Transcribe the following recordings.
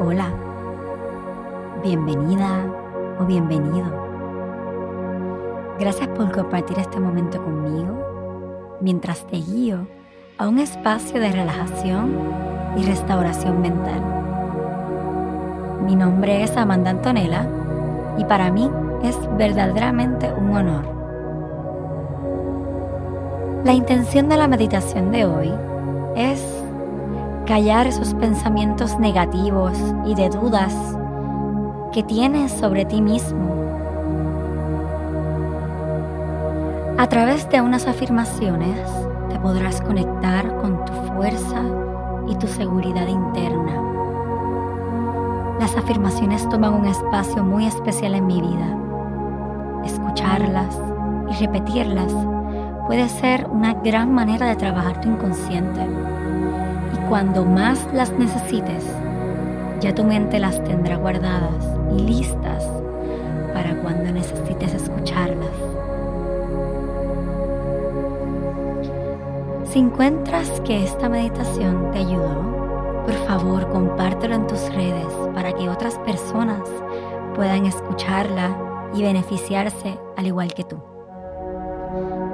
Hola, bienvenida o bienvenido. Gracias por compartir este momento conmigo mientras te guío a un espacio de relajación y restauración mental. Mi nombre es Amanda Antonella y para mí es verdaderamente un honor. La intención de la meditación de hoy es callar esos pensamientos negativos y de dudas que tienes sobre ti mismo. A través de unas afirmaciones te podrás conectar con tu fuerza y tu seguridad interna. Las afirmaciones toman un espacio muy especial en mi vida. Escucharlas y repetirlas puede ser una gran manera de trabajar tu inconsciente cuando más las necesites, ya tu mente las tendrá guardadas y listas para cuando necesites escucharlas. Si encuentras que esta meditación te ayudó, por favor compártelo en tus redes para que otras personas puedan escucharla y beneficiarse al igual que tú.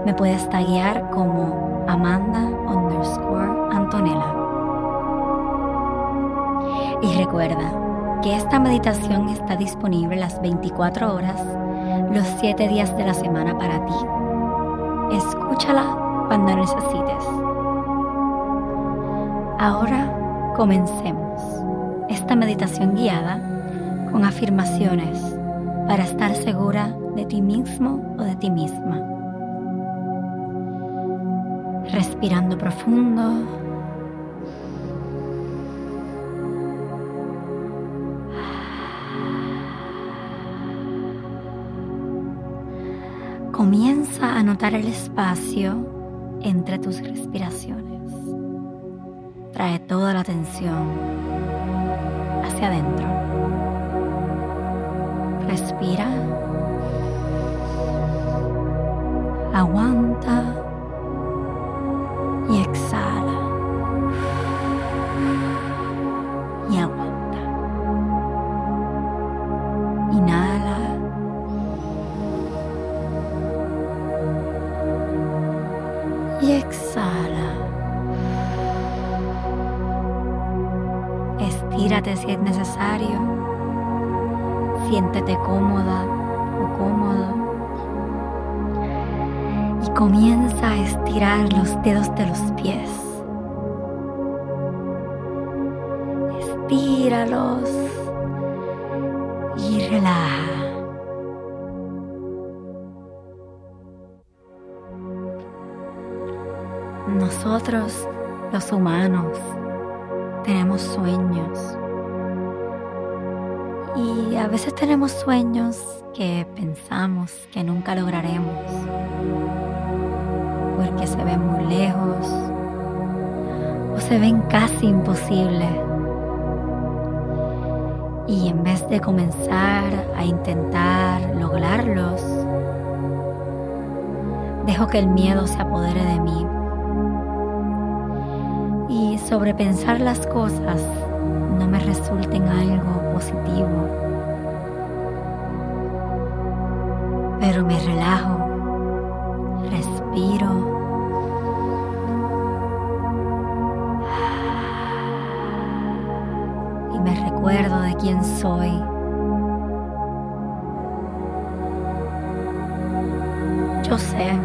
Me puedes taguear como Amanda underscore Antonella. Y recuerda que esta meditación está disponible las 24 horas, los 7 días de la semana para ti. Escúchala cuando necesites. Ahora comencemos esta meditación guiada con afirmaciones para estar segura de ti mismo o de ti misma. Respirando profundo Comienza a notar el espacio entre tus respiraciones. Trae toda la atención hacia adentro. Respira. Aguanta Siéntete cómoda o cómodo. Y comienza a estirar los dedos de los pies. Estíralos y relaja. Nosotros, los humanos, tenemos sueños. Y a veces tenemos sueños que pensamos que nunca lograremos. Porque se ven muy lejos o se ven casi imposibles. Y en vez de comenzar a intentar lograrlos, dejo que el miedo se apodere de mí y sobrepensar las cosas no me resulten algo positivo. Pero me relajo, respiro. Y me recuerdo de quién soy. Yo sé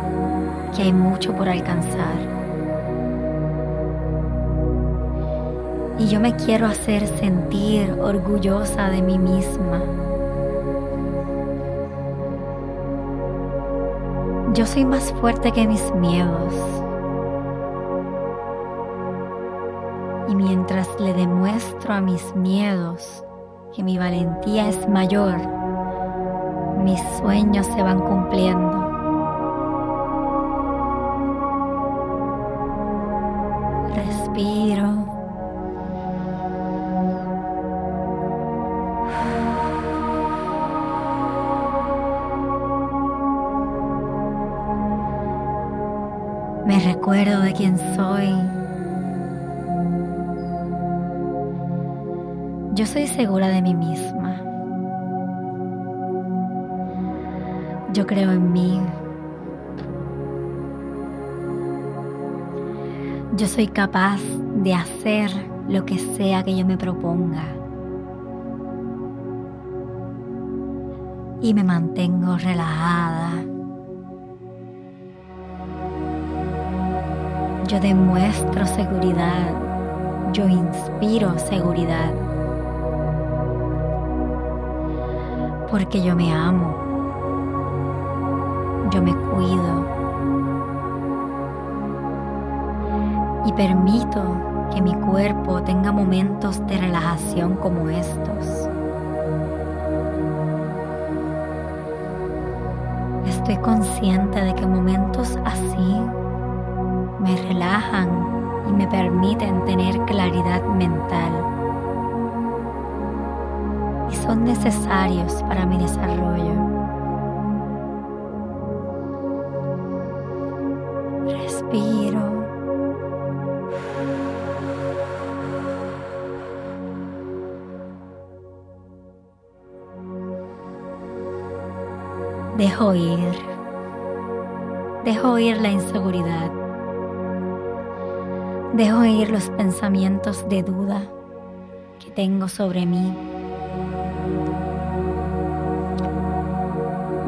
que hay mucho por alcanzar y yo me quiero hacer sentir orgullosa de mí misma. Yo soy más fuerte que mis miedos. Y mientras le demuestro a mis miedos que mi valentía es mayor, mis sueños se van cumpliendo. Me recuerdo de quién soy. Yo soy segura de mí misma. Yo creo en mí. Yo soy capaz de hacer lo que sea que yo me proponga. Y me mantengo relajada. Yo demuestro seguridad. Yo inspiro seguridad. Porque yo me amo. Yo me cuido. Y permito que mi cuerpo tenga momentos de relajación como estos. Estoy consciente de que momentos así me relajan y me permiten tener claridad mental. Y son necesarios para mi desarrollo. Respiro. Dejo ir. Dejo ir la inseguridad Dejo ir los pensamientos de duda que tengo sobre mí.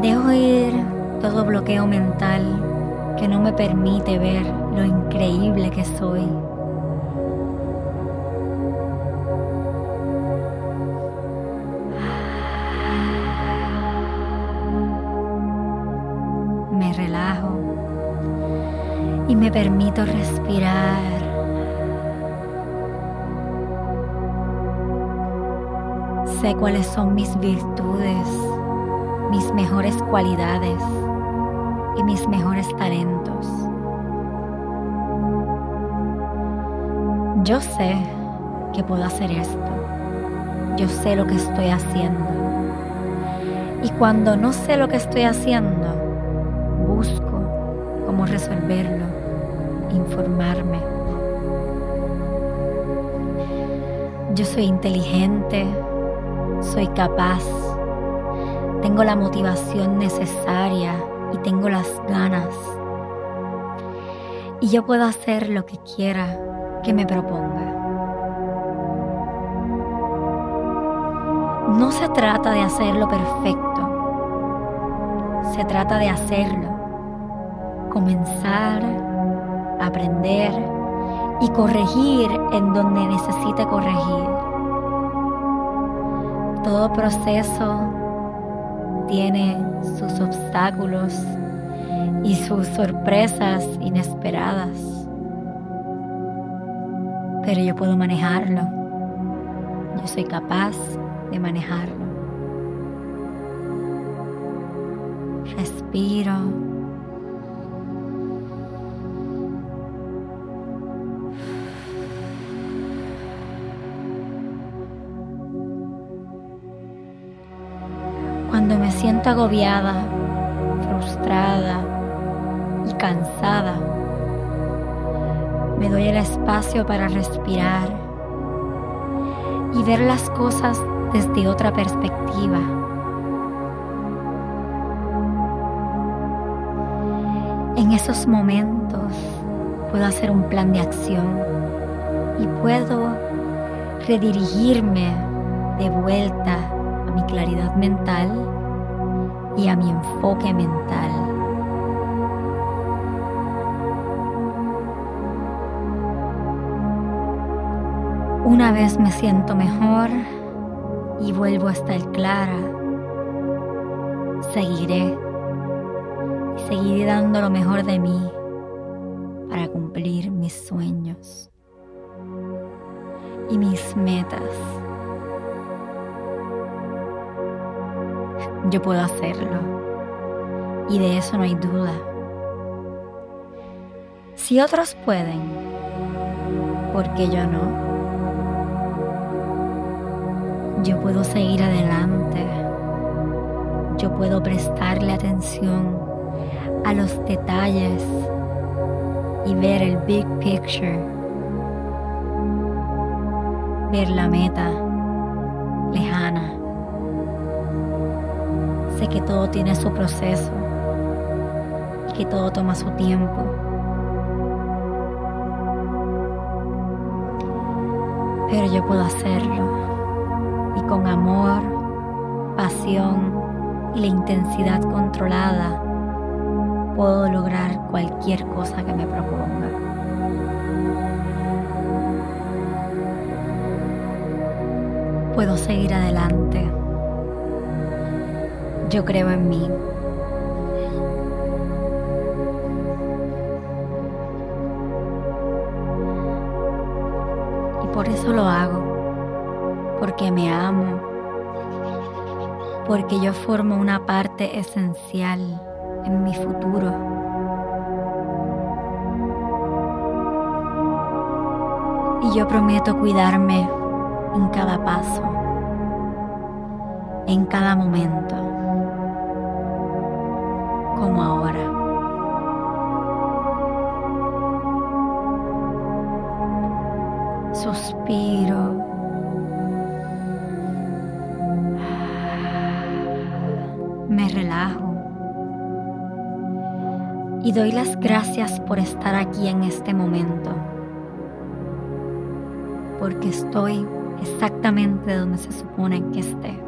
Dejo ir todo bloqueo mental que no me permite ver lo increíble que soy. Me relajo y me permito respirar Sé cuáles son mis virtudes, mis mejores cualidades y mis mejores talentos. Yo sé que puedo hacer esto. Yo sé lo que estoy haciendo. Y cuando no sé lo que estoy haciendo, busco cómo resolverlo, informarme. Yo soy inteligente, soy capaz, tengo la motivación necesaria y tengo las ganas. Y yo puedo hacer lo que quiera que me proponga. No se trata de hacerlo perfecto, se trata de hacerlo, comenzar, aprender y corregir en donde necesite corregir todo proceso tiene sus obstáculos y sus sorpresas inesperadas. Pero yo puedo manejarlo. Yo soy capaz de manejarlo. Respiro. Agobiada, frustrada y cansada, me doy el espacio para respirar y ver las cosas desde otra perspectiva. En esos momentos puedo hacer un plan de acción y puedo redirigirme de vuelta mi claridad mental y a mi enfoque mental. Una vez me siento mejor y vuelvo a estar clara, seguiré y seguiré dando lo mejor de mí para cumplir mis sueños y mis metas. Yo puedo hacerlo. Y de eso no hay duda. Si otros pueden, ¿por qué yo no? Yo puedo seguir adelante. Yo puedo prestarle atención a los detalles y ver el big picture. Ver la meta lejana. Sé que todo tiene su proceso y que todo toma su tiempo. Pero yo puedo hacerlo y con amor, pasión y la intensidad controlada puedo lograr cualquier cosa que me proponga. Puedo seguir adelante. Yo creo en mí. Y por eso lo hago. Porque me amo. Porque yo formo una parte esencial en mi futuro. Y yo prometo cuidarme en cada paso, en cada momento, como ahora. Suspiro. Me relajo y doy las gracias por estar aquí en este momento, porque estoy exactamente donde se supone que esté.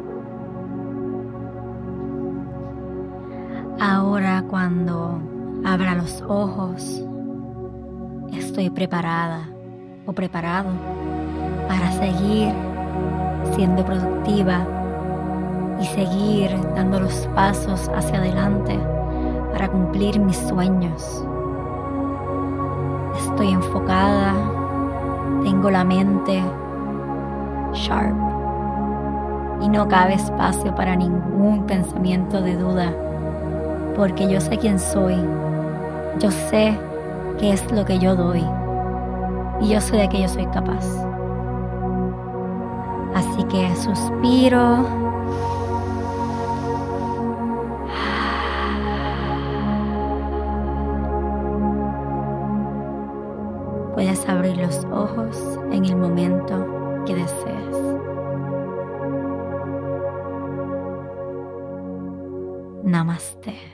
Ahora cuando abra los ojos, estoy preparada o preparado para seguir siendo productiva y seguir dando los pasos hacia adelante para cumplir mis sueños. Estoy enfocada, tengo la mente sharp y no cabe espacio para ningún pensamiento de duda, porque yo sé quién soy, yo sé qué es lo que yo doy y yo sé de que yo soy capaz. Así que suspiro Puedes abrir los ojos en el momento que desees. Namaste.